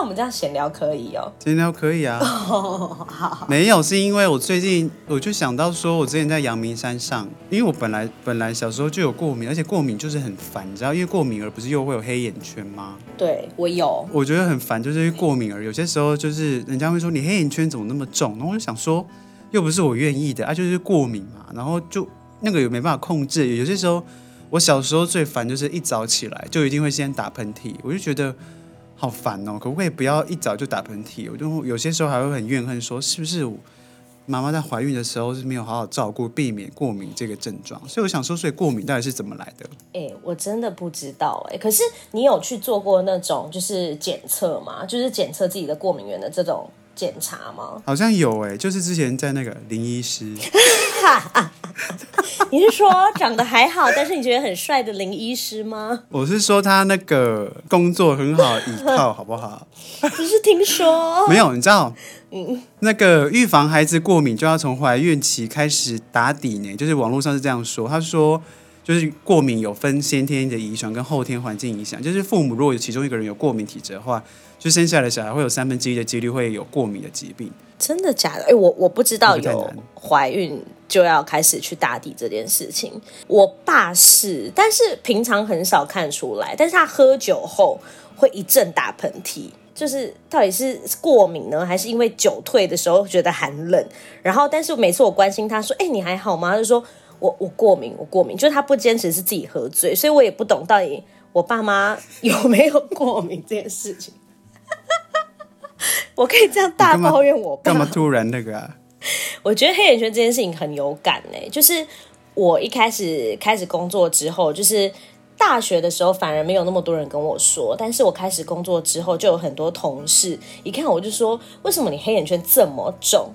啊，我们这样闲聊可以哦，闲聊可以啊。没有，是因为我最近我就想到说，我之前在阳明山上，因为我本来本来小时候就有过敏，而且过敏就是很烦，你知道，因为过敏而不是又会有黑眼圈吗？对，我有，我觉得很烦，就是因为过敏而有些时候就是人家会说你黑眼圈怎么那么重，然后我就想说，又不是我愿意的啊，就是过敏嘛，然后就那个也没办法控制，有些时候我小时候最烦就是一早起来就一定会先打喷嚏，我就觉得。好烦哦！可不可以不要一早就打喷嚏？我就有些时候还会很怨恨，说是不是妈妈在怀孕的时候是没有好好照顾，避免过敏这个症状？所以我想说，所以过敏到底是怎么来的？哎、欸，我真的不知道哎、欸。可是你有去做过那种就是检测吗？就是检测自己的过敏源的这种检查吗？好像有哎、欸，就是之前在那个林医师。你是说长得还好，但是你觉得很帅的林医师吗？我是说他那个工作很好依靠，好不好？只是听说。没有，你知道，嗯，那个预防孩子过敏就要从怀孕期开始打底呢，就是网络上是这样说。他说，就是过敏有分先天的遗传跟后天环境影响，就是父母如果有其中一个人有过敏体质的话，就生下来的小孩会有三分之一的几率会有过敏的疾病。真的假的？哎，我我不知道有怀孕就要开始去打底这件事情。我爸是，但是平常很少看出来。但是他喝酒后会一阵打喷嚏，就是到底是过敏呢，还是因为酒退的时候觉得寒冷？然后，但是每次我关心他说：“哎，你还好吗？”他就说：“我我过敏，我过敏。”就是他不坚持是自己喝醉，所以我也不懂到底我爸妈有没有过敏这件事情。我可以这样大抱怨我爸？干嘛突然那个啊？我觉得黑眼圈这件事情很有感呢。就是我一开始开始工作之后，就是大学的时候反而没有那么多人跟我说，但是我开始工作之后，就有很多同事一看我就说：“为什么你黑眼圈这么重？”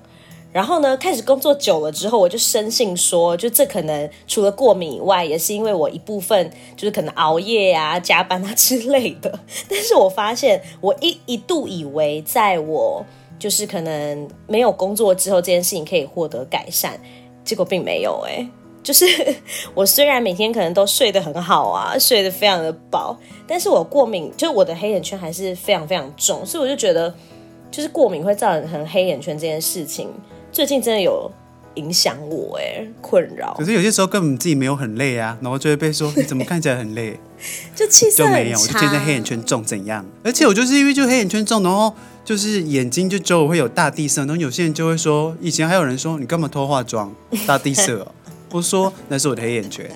然后呢，开始工作久了之后，我就深信说，就这可能除了过敏以外，也是因为我一部分就是可能熬夜啊、加班啊之类的。但是我发现，我一一度以为，在我就是可能没有工作之后，这件事情可以获得改善，结果并没有。哎，就是 我虽然每天可能都睡得很好啊，睡得非常的饱，但是我过敏，就是我的黑眼圈还是非常非常重，所以我就觉得，就是过敏会造成黑眼圈这件事情。最近真的有影响我哎，困扰。可是有些时候根本自己没有很累啊，然后就会被说 你怎么看起来很累，就气色。就没有，我就觉得黑眼圈重怎样？而且我就是因为就黑眼圈重，然后就是眼睛就周围会有大地色，然后有些人就会说，以前还有人说你干嘛偷化妆？大地色哦，我说那是我的黑眼圈。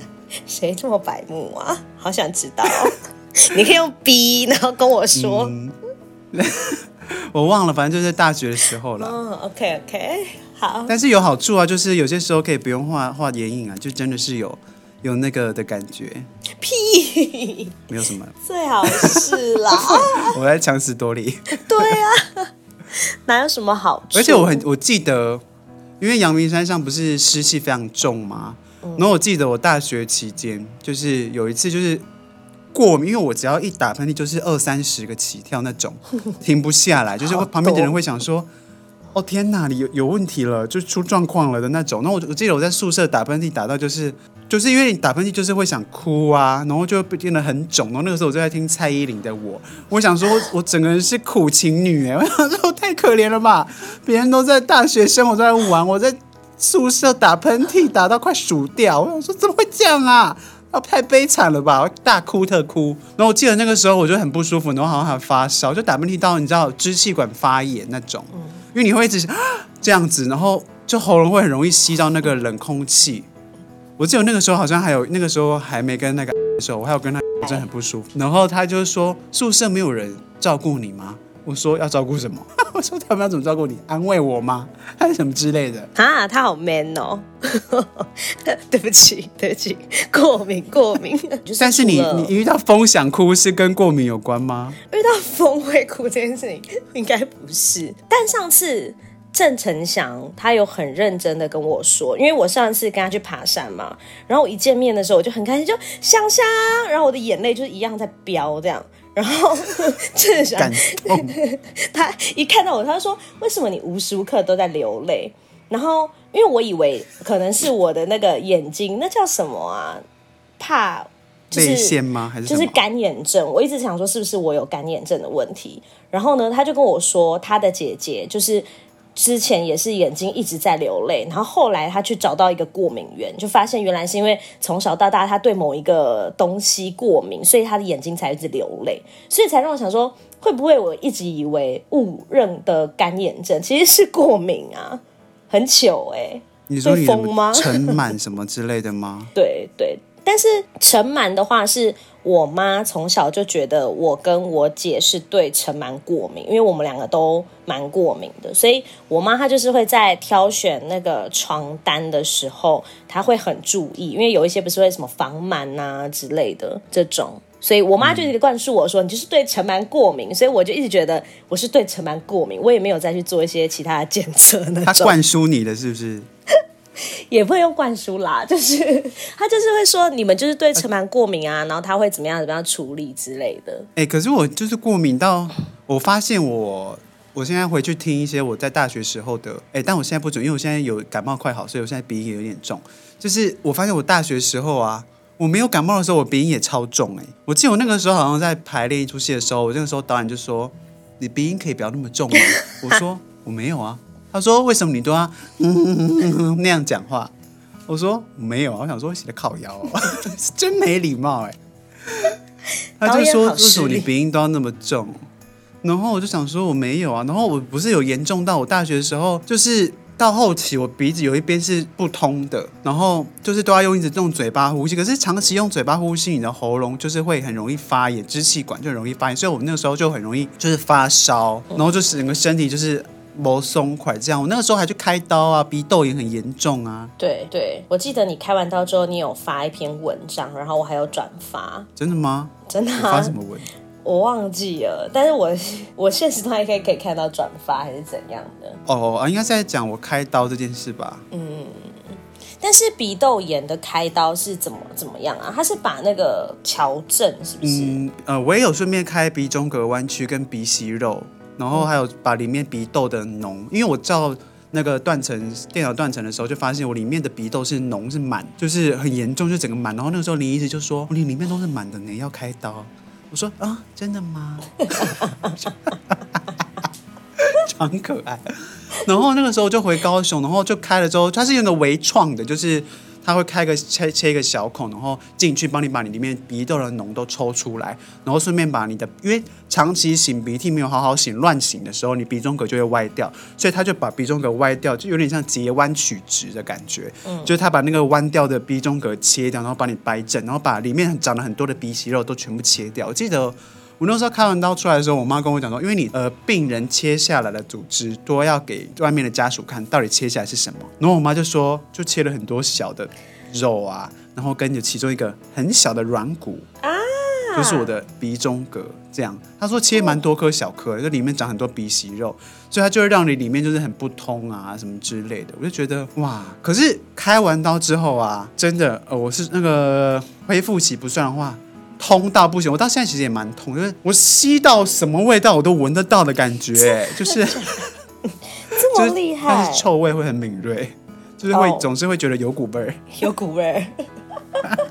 谁这么白目啊？好想知道，你可以用 B，然后跟我说。嗯 我忘了，反正就是大学的时候了。嗯，OK OK，好。但是有好处啊，就是有些时候可以不用画画眼影啊，就真的是有有那个的感觉。屁，没有什么。最好是啦。我在强词夺理。对啊，哪有什么好处？而且我很我记得，因为阳明山上不是湿气非常重吗？嗯。然后我记得我大学期间，就是有一次就是。过敏，因为我只要一打喷嚏就是二三十个起跳那种，停不下来，就是旁边的人会想说：“哦天哪，你有有问题了，就出状况了的那种。”然后我我记得我在宿舍打喷嚏打到就是就是因为你打喷嚏就是会想哭啊，然后就变得很肿。然后那个时候我就在听蔡依林的我，我想说我整个人是苦情女哎，我想说太可怜了吧，别人都在大学生，我在玩，我在宿舍打喷嚏打到快数掉，我想说怎么会这样啊？啊，太悲惨了吧！我大哭特哭，然后我记得那个时候我就很不舒服，然后好像还发烧，就打喷嚏到你知道支气管发炎那种，因为你会一直这样子，然后就喉咙会很容易吸到那个冷空气。我记得那个时候好像还有那个时候还没跟那个的时候，我还有跟他真的很不舒服，然后他就说宿舍没有人照顾你吗？我说要照顾什么？我说他们要怎么照顾你？安慰我吗？还是什么之类的？啊，他好 man 哦！对不起，对不起，过敏，过敏。但是你你遇到风想哭是跟过敏有关吗？遇到风会哭这件事情应该不是。但上次郑成祥他有很认真的跟我说，因为我上次跟他去爬山嘛，然后我一见面的时候我就很开心，就香香，然后我的眼泪就是一样在飙这样。然后 郑翔，他一看到我，他说：“为什么你无时无刻都在流泪？”然后因为我以为可能是我的那个眼睛，那叫什么啊？怕就是腺吗？还是就是干眼症？我一直想说是不是我有干眼症的问题。然后呢，他就跟我说，他的姐姐就是。之前也是眼睛一直在流泪，然后后来他去找到一个过敏源，就发现原来是因为从小到大他对某一个东西过敏，所以他的眼睛才一直流泪，所以才让我想说，会不会我一直以为误认的干眼症其实是过敏啊？很糗哎、欸！你说你？尘螨什么之类的吗？对 对，但是尘螨的话是。我妈从小就觉得我跟我姐是对尘螨过敏，因为我们两个都蛮过敏的，所以我妈她就是会在挑选那个床单的时候，她会很注意，因为有一些不是会什么防螨啊之类的这种，所以我妈就一直灌输我说、你就是对尘螨过敏，所以我就一直觉得我是对尘螨过敏，我也没有再去做一些其他的检测那。她灌输你的是不是？也不会用灌输啦，就是他就是会说你们就是对尘螨过敏啊，然后他会怎么样怎么样处理之类的。哎、可是我就是过敏到，我发现我我现在回去听一些我在大学时候的，哎、但我现在不准，因为我现在有感冒快好，所以我现在鼻音也有点重。就是我发现我大学时候啊，我没有感冒的时候，我鼻音也超重。哎，我记得我那个时候好像在排练一出戏的时候，我那个时候导演就说：“你鼻音可以不要那么重吗？” 我说：“我没有啊。”他说：“为什么你都要嗯嗯嗯嗯那样讲话？”我说：“没有啊。”我想说：“写的靠腰，真没礼貌哎。”他就说：“为什么你鼻音都要那么重？”然后我就想说：“我没有啊。”然后我不是有严重到我大学的时候，就是到后期我鼻子有一边是不通的，然后就是都要用一直用嘴巴呼吸。可是长期用嘴巴呼吸，你的喉咙就是会很容易发炎，支气管就很容易发炎。所以我那个时候就很容易就是发烧，然后就整个身体就是。磨松快，这样我那个时候还去开刀啊，鼻窦炎很严重啊。对对，我记得你开完刀之后，你有发一篇文章，然后我还有转发。真的吗？真的、啊。发什么文？我忘记了，但是我 我现实中还可以可以看到转发还是怎样的。哦啊，应该是在讲我开刀这件事吧。嗯，但是鼻窦炎的开刀是怎么怎么样啊？他是把那个矫正是不是？嗯呃，我也有顺便开鼻中隔弯曲跟鼻息肉。然后还有把里面鼻窦的脓，因为我照那个断层电脑断层的时候，就发现我里面的鼻窦是脓是满，就是很严重，就整个满。然后那个时候林医师就说：“你里面都是满的，你要开刀。”我说：“啊，真的吗？” 很可爱。然后那个时候就回高雄，然后就开了之后，它是用的微创的，就是。他会开个切切一个小孔，然后进去帮你把你里面鼻窦的脓都抽出来，然后顺便把你的，因为长期擤鼻涕没有好好擤，乱擤的时候，你鼻中隔就会歪掉，所以他就把鼻中隔歪掉，就有点像截弯取直的感觉，嗯，就是他把那个弯掉的鼻中隔切掉，然后把你掰正，然后把里面长了很多的鼻息肉都全部切掉。我记得。我那时候开完刀出来的时候，我妈跟我讲说，因为你呃病人切下来的组织都要给外面的家属看到底切下来是什么，然后我妈就说就切了很多小的肉啊，然后跟着其中一个很小的软骨啊，就是我的鼻中隔这样。她说切蛮多颗小颗，就里面长很多鼻息肉，所以它就会让你里面就是很不通啊什么之类的。我就觉得哇，可是开完刀之后啊，真的呃我是那个恢复期不算的话。通到不行，我到现在其实也蛮痛，就是我吸到什么味道我都闻得到的感觉，就是 这么厉害，但是臭味会很敏锐，就是会、oh, 总是会觉得有股味儿，有股味儿，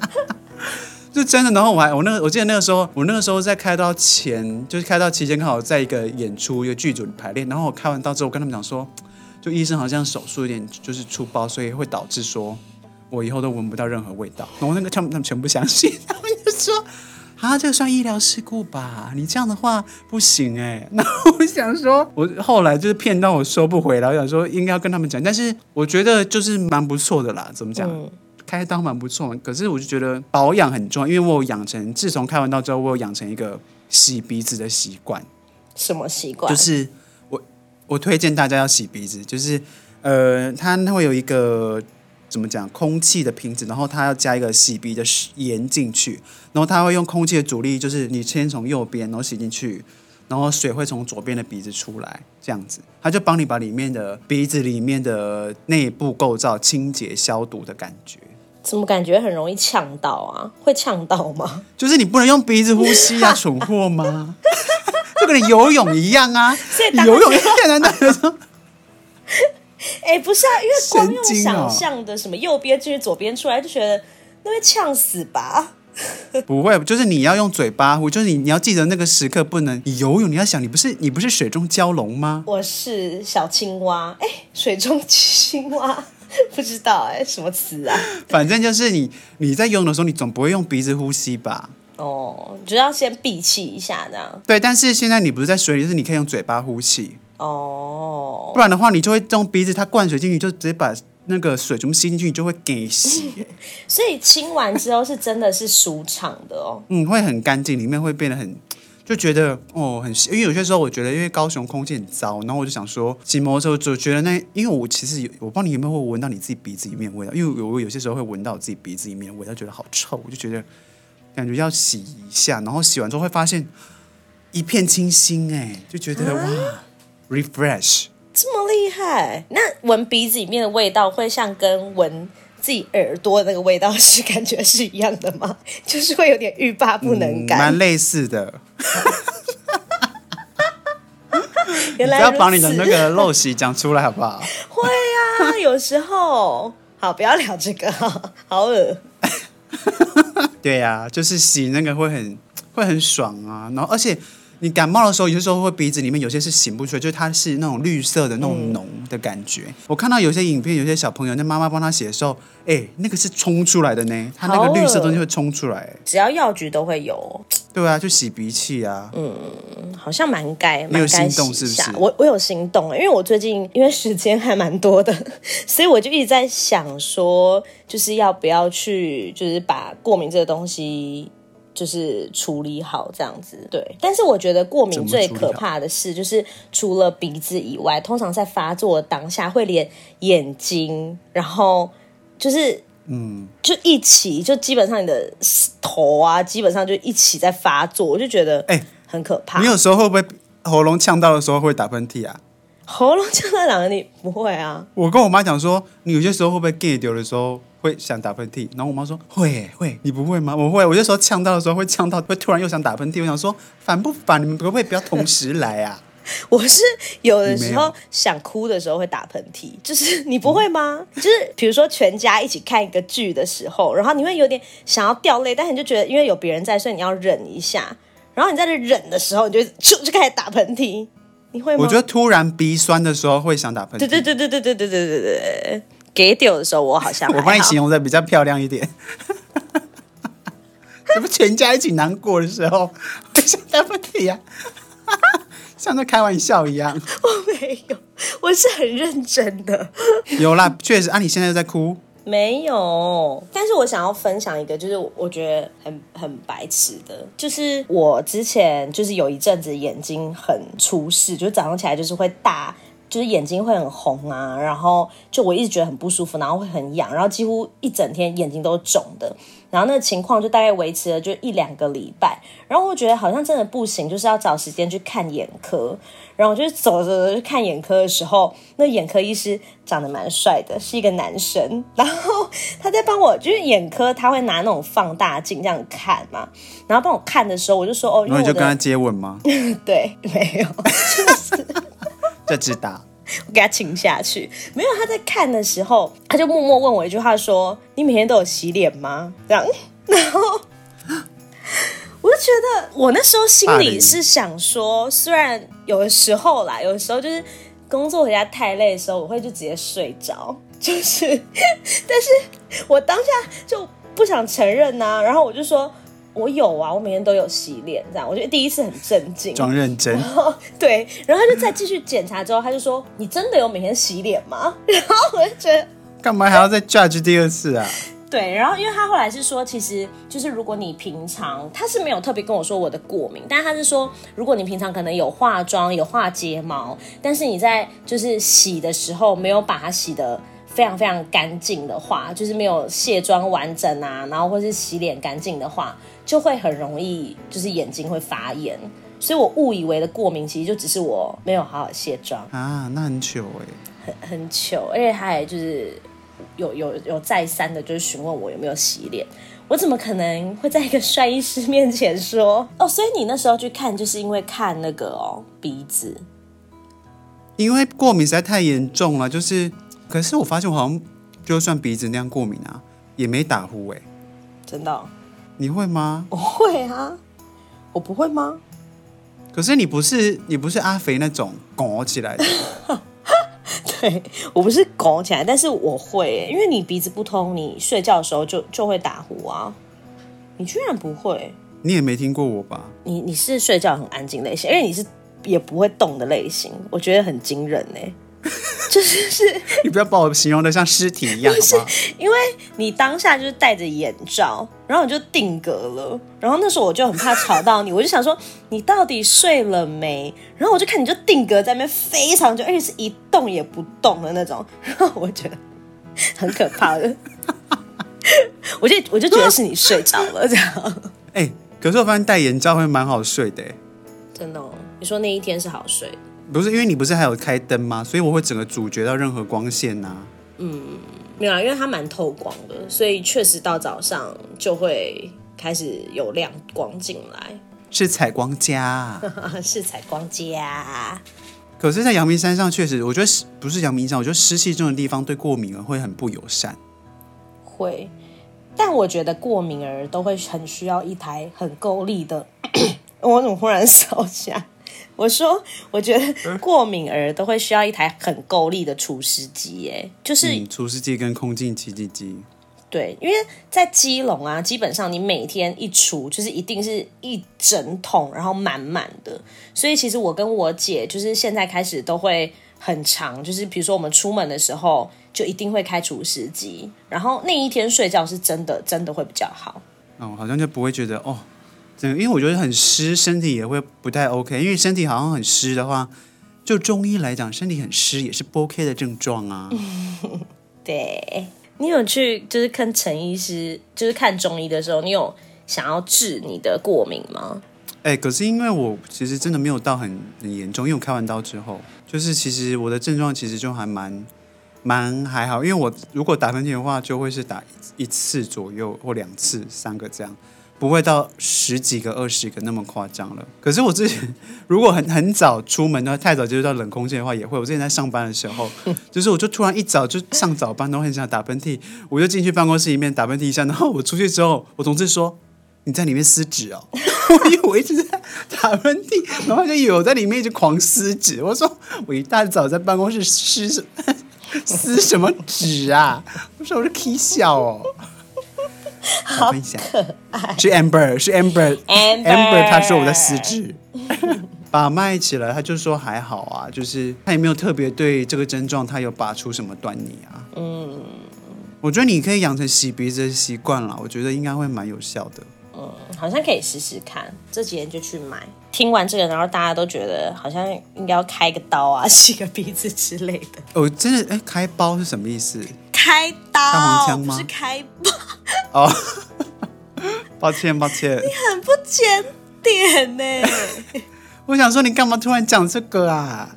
就真的。然后我还我那个我记得那个时候，我那个时候在开刀前，就是开刀期间刚好在一个演出一个剧组的排练，然后我开完刀之后，我跟他们讲说，就医生好像手术有点就是出包，所以会导致说我以后都闻不到任何味道。然后那个他们他们全部相信。说啊，这个算医疗事故吧？你这样的话不行哎。那我想说，我后来就是骗到我收不回来。我想说应该要跟他们讲，但是我觉得就是蛮不错的啦。怎么讲？嗯、开刀蛮不错，可是我就觉得保养很重要，因为我有养成，自从开完刀之后，我有养成一个洗鼻子的习惯。什么习惯？就是我我推荐大家要洗鼻子，就是呃，它会有一个。怎么讲？空气的瓶子，然后它要加一个洗鼻的盐进去，然后它会用空气的阻力，就是你先从右边，然后洗进去，然后水会从左边的鼻子出来，这样子，它就帮你把里面的鼻子里面的内部构造清洁消毒的感觉。怎么感觉很容易呛到啊？会呛到吗？就是你不能用鼻子呼吸啊，蠢货吗？就跟你游泳一样啊，你游泳一样难道？哎、欸，不是啊，因为光用想象的什么右边进去左边出来，就觉得那会呛死吧？不会，就是你要用嘴巴呼，就是你你要记得那个时刻不能你游泳，你要想你不是你不是水中蛟龙吗？我是小青蛙，哎，水中青蛙不知道哎，什么词啊？反正就是你你在游泳的时候，你总不会用鼻子呼吸吧？哦，就要先闭气一下这样。对，但是现在你不是在水里，就是你可以用嘴巴呼气。哦，不然的话，你就会用鼻子，它灌水进去，就直接把那个水全部吸进去，你就会给洗。所以清完之后是真的是舒畅的哦。嗯，会很干净，里面会变得很，就觉得哦很，因为有些时候我觉得，因为高雄空气很糟，然后我就想说骑摩托车就觉得那，因为我其实有，我不知道你有没有会闻到你自己鼻子里面味道，因为我有些时候会闻到我自己鼻子里面味道，觉得好臭，我就觉得感觉要洗一下，然后洗完之后会发现一片清新，哎，就觉得、啊、哇。Refresh，这么厉害？那闻鼻子里面的味道会像跟闻自己耳朵的那个味道是感觉是一样的吗？就是会有点欲罢不能感，蛮、嗯、类似的。原来不要把你的那个陋习讲出来好不好？会啊，有时候。好，不要聊这个，好恶。对呀、啊，就是洗那个会很会很爽啊，然后而且。你感冒的时候，有些时候会鼻子里面有些是擤不出来，就是它是那种绿色的那种脓的感觉。嗯、我看到有些影片，有些小朋友那妈妈帮他洗的时候，哎、欸，那个是冲出来的呢，它那个绿色东西会冲出来。只要药局都会有。对啊，就洗鼻器啊。嗯，好像蛮该。蛮有心动是不是？我我有心动，因为我最近因为时间还蛮多的，所以我就一直在想说，就是要不要去，就是把过敏这个东西。就是处理好这样子，对。但是我觉得过敏最可怕的是，就是除了鼻子以外，通常在发作的当下会连眼睛，然后就是嗯，就一起，就基本上你的头啊，基本上就一起在发作，我就觉得哎，很可怕。欸，你有时候会不会喉咙呛到的时候会打喷嚏啊？喉咙呛到两个你不会啊？我跟我妈讲说，你有些时候会不会 get 丢的时候？会想打喷嚏，然后我妈说会会，你不会吗？我会，我有时候呛到的时候会呛到，会突然又想打喷嚏。我想说烦不烦？你们可不可以不要同时来啊？我是有的时候想哭的时候会打喷嚏，就是你不会吗？嗯、就是比如说全家一起看一个剧的时候，然后你会有点想要掉泪，但是你就觉得因为有别人在，所以你要忍一下。然后你在这忍的时候，你就就 就开始打喷嚏。你会吗？我觉得突然鼻酸的时候会想打喷嚏。对对对对对对对对对对。给丢的时候，我好像好我帮你形容的比较漂亮一点。怎么全家一起难过的时候会想打喷嚏呀？像在开玩笑一样。我没有，我是很认真的。有啦，确实啊，你现在在哭。没有，但是我想要分享一个，就是我觉得很很白痴的，就是我之前就是有一阵子眼睛很出事，就早上起来就是会大。就是眼睛会很红啊，然后就我一直觉得很不舒服，然后会很痒，然后几乎一整天眼睛都肿的，然后那个情况就大概维持了就一两个礼拜，然后我觉得好像真的不行，就是要找时间去看眼科，然后我就走着去看眼科的时候，那眼科医师长得蛮帅的，是一个男生，然后他在帮我，就是眼科他会拿那种放大镜这样看嘛，然后帮我看的时候，我就说哦，因为你就跟他接吻吗？对，没有，就是。就知道，我 给他请下去。没有，他在看的时候，他就默默问我一句话，说：“你每天都有洗脸吗？”这样，然后我就觉得，我那时候心里是想说，虽然有的时候啦，有的时候就是工作回家太累的时候，我会就直接睡着，就是，但是我当下就不想承认呐、啊，然后我就说。我有啊，我每天都有洗脸，这样我觉得第一次很震惊，装认真。然后对，然后他就再继续检查之后，他就说：“你真的有每天洗脸吗？” 然后我就觉得，干嘛还要再 judge 第二次啊？对，然后因为他后来是说，其实就是如果你平常他是没有特别跟我说我的过敏，但他是说，如果你平常可能有化妆、有画睫毛，但是你在就是洗的时候没有把它洗的非常非常干净的话，就是没有卸妆完整啊，然后或是洗脸干净的话。就会很容易，就是眼睛会发炎，所以我误以为的过敏，其实就只是我没有好好卸妆啊，那很糗哎、欸，很很糗，而且他也就是有有有再三的，就是询问我有没有洗脸，我怎么可能会在一个帅医师面前说哦？所以你那时候去看，就是因为看那个哦鼻子，因为过敏实在太严重了，就是，可是我发现我好像就算鼻子那样过敏啊，也没打呼哎、欸，真的、哦。你会吗？我会啊，我不会吗？可是你不是你不是阿肥那种拱起来的。对，我不是拱起来，但是我会，因为你鼻子不通，你睡觉的时候就就会打呼啊。你居然不会？你也没听过我吧？你你是睡觉很安静类型，因为你是也不会动的类型，我觉得很惊人呢。就是是，你不要把我形容的像尸体一样，不是好不好？因为你当下就是戴着眼罩，然后你就定格了，然后那时候我就很怕吵到你，我就想说你到底睡了没？然后我就看你就定格在那边非常久，而且是一动也不动的那种，然后我觉得很可怕的，我就我就觉得是你睡着了这样。哎、欸，可是我发现戴眼罩会蛮好睡的，真的哦？你说那一天是好睡？不是因为你不是还有开灯吗？所以我会整个阻绝到任何光线呐、啊。嗯，没有啊，因为它蛮透光的，所以确实到早上就会开始有亮光进来。是采光家，是采光家。可是，在阳明山上确实，我觉得不是阳明山，我觉得湿气重的地方对过敏儿会很不友善。会，但我觉得过敏儿都会很需要一台很够力的。我怎么忽然烧起来？我说，我觉得过敏儿都会需要一台很够力的除湿机，哎，就是、嗯、除湿机跟空净清净机。对，因为在基隆啊，基本上你每天一除，就是一定是一整桶，然后满满的。所以其实我跟我姐就是现在开始都会很长，就是比如说我们出门的时候，就一定会开除湿机，然后那一天睡觉是真的真的会比较好。哦，好像就不会觉得哦。对，因为我觉得很湿，身体也会不太 OK。因为身体好像很湿的话，就中医来讲，身体很湿也是不 OK 的症状啊。对，你有去就是看陈医师，就是看中医的时候，你有想要治你的过敏吗？哎，可是因为我其实真的没有到很很严重，因为我开完刀之后，就是其实我的症状其实就还蛮蛮还好。因为我如果打喷嚏的话，就会是打一次左右或两次、三个这样。不会到十几个、二十个那么夸张了。可是我之前 如果很很早出门的话，太早接触到冷空气的话，也会。我之前在上班的时候，就是我就突然一早就上早班，然后很想打喷嚏，我就进去办公室里面打喷嚏一下。然后我出去之后，我同事说：“你在里面撕纸哦。”我以为我一直在打喷嚏，然后就以为我在里面一直狂撕纸。我说：“我一大早在办公室撕什撕什么纸啊？”我说：“我是 K 笑哦。” 好分享，是 Amber，是 Amber，Amber，他说我在撕纸，把脉起来，他就说还好啊，就是他也没有特别对这个症状，他有拔出什么端倪啊。嗯，我觉得你可以养成洗鼻子的习惯了，我觉得应该会蛮有效的。嗯，好像可以试试看，这几天就去买。听完这个，然后大家都觉得好像应该要开个刀啊，洗个鼻子之类的。哦，真的，哎，开包是什么意思？开刀？开黄腔吗？不是开包。哦，抱歉抱歉，你很不检点呢。我想说，你干嘛突然讲这个啊？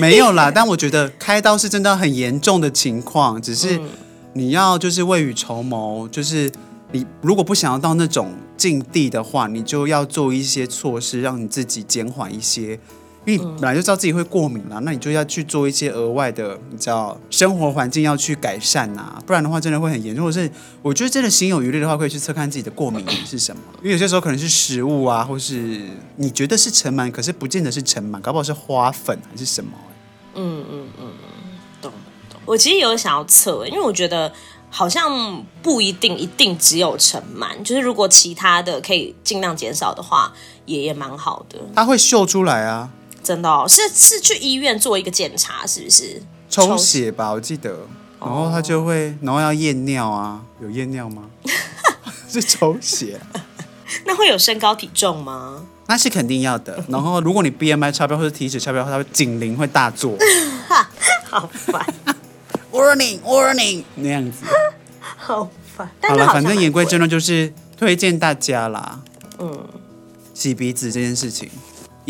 没有啦，但我觉得开刀是真的很严重的情况，只是你要就是未雨绸缪，就是你如果不想要到那种境地的话，你就要做一些措施，让你自己减缓一些。因为你本来就知道自己会过敏了，那你就要去做一些额外的，你知道生活环境要去改善呐，不然的话真的会很严重。是我觉得真的心有余力的话，可以去测看自己的过敏源是什么。因为有些时候可能是食物啊，或是你觉得是尘螨，可是不见得是尘螨，搞不好是花粉还是什么。嗯嗯嗯嗯，懂懂。我其实有想要测，因为我觉得好像不一定一定只有尘螨，就是如果其他的可以尽量减少的话，也也蛮好的。它会秀出来啊。真的哦，是是去医院做一个检查，是不是？抽血吧，我记得，然后他就会，然后要验尿啊，有验尿吗？是抽血。那会有身高体重吗？那是肯定要的。然后如果你 BMI 超标或者体脂超标，它会警铃会大作。好烦，Warning Warning 那样子。好烦。好了，反正言归正传，就是推荐大家啦。嗯，洗鼻子这件事情。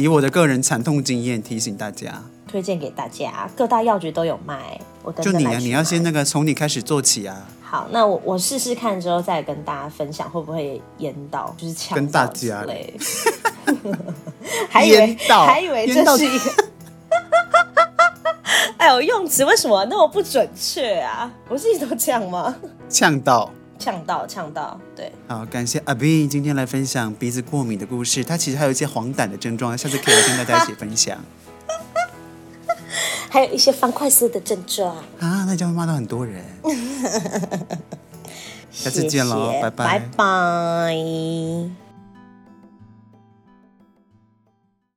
以我的个人惨痛经验提醒大家，推荐给大家，各大药局都有卖。我等等就你啊，你要先那个从你开始做起啊。好，那我我试试看之后再跟大家分享会不会淹到，就是呛跟大家嘞。还以为到 还以为这是一个，哎呦，用词为什么那么不准确啊？我自己都这样吗？呛到。呛到呛到，对。好，感谢阿斌今天来分享鼻子过敏的故事。他其实还有一些黄疸的症状，下次可以来跟大家一起分享。还有一些方块式的症状啊，那将会骂到很多人。下次见喽，拜拜，拜拜。